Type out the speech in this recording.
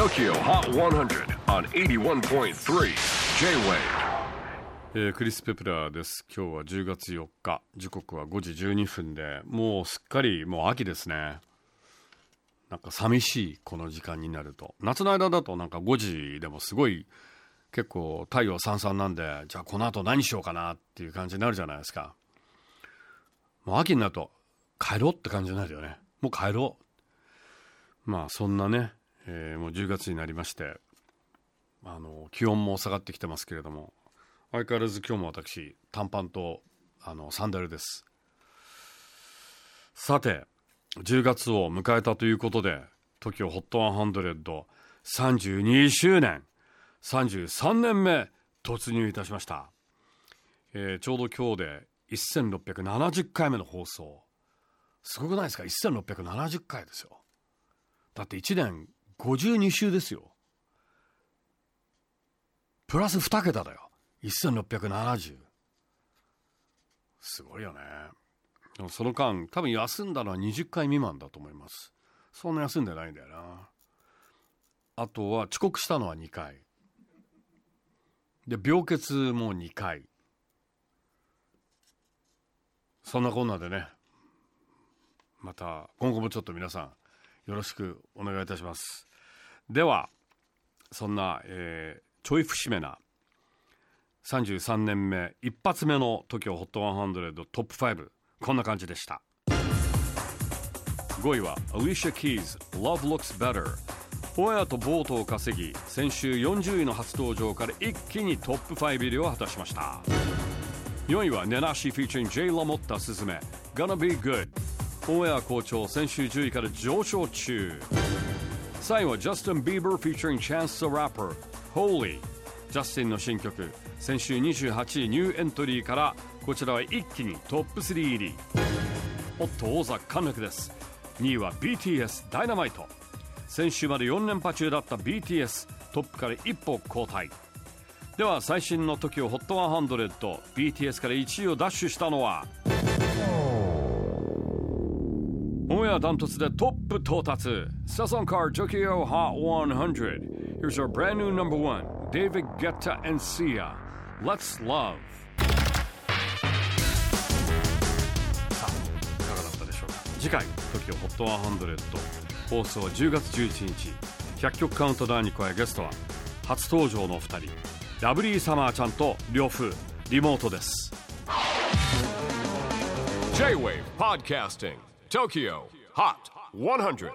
TOKYO HOT 100 on 81.3 J-WAVE. えークリス・ペプラーです。今日は10月4日。時刻は5時12分で。もうすっかりもう秋ですね。なんか寂しいこの時間になると。夏の間だとなんか5時でもすごい結構太陽さんさんなんでじゃあこの後何しようかなっていう感じになるじゃないですか。もう秋になると帰ろうって感じになるよね。もう帰ろう。まあそんなね、えーもう10月になりましてあの気温も下がってきてますけれども相変わらず今日も私短パンとあのサンダルです。さて10月を迎えたということで TOKIOHOT10032 周年33年目突入いたしました、えーちょうど今日で1670回目の放送。すごくないですか？1670回ですよ。だって1年52週ですよ。プラス2桁だよ。1670すごいよね。でもその間多分休んだのは20回未満だと思います。そんな休んでないんだよな。あとは遅刻したのは2回。で病欠も2回。そんなこんなでね。また今後もちょっと皆さんよろしくお願いいたします。ではそんな、えーちょい節目な33年目一発目の TOKIOHOT100 トップ5こんな感じでした。5位は Alicia Keys Love Looks Better ホヤとボートを稼ぎ先週40位の初登場から一気にトップ5入りを果たしました。4位はネナシーフィーチャン J ラモッタスズメ Gonna Be Good オンエア好調先週10位から上昇中。3位は Justin Bieber featuring Chance the Rapper Holy ジャスティンの新曲。先週28位ニューエントリーからこちらは一気にトップ3入り。おっと王座陥落です。2位は BTS ダイナマイト先週まで4連覇中だった BTS トップから一歩後退。では最新の TOKIOHOT100BTS から1位をダッシュしたのはアダントツでトップ到達サソンカー Tokyo Hot 100 Here's our brand new number one David Guetta and Sia Let's Love さあいかがだったでしょうか次回 TOKIOHOT100 放送は10月11日100曲カウントダウンに加えゲストは初登場のお二人ラブリーサマーちゃんと両夫リモートです J-WAVE PODCASTING TOKYO HOT 100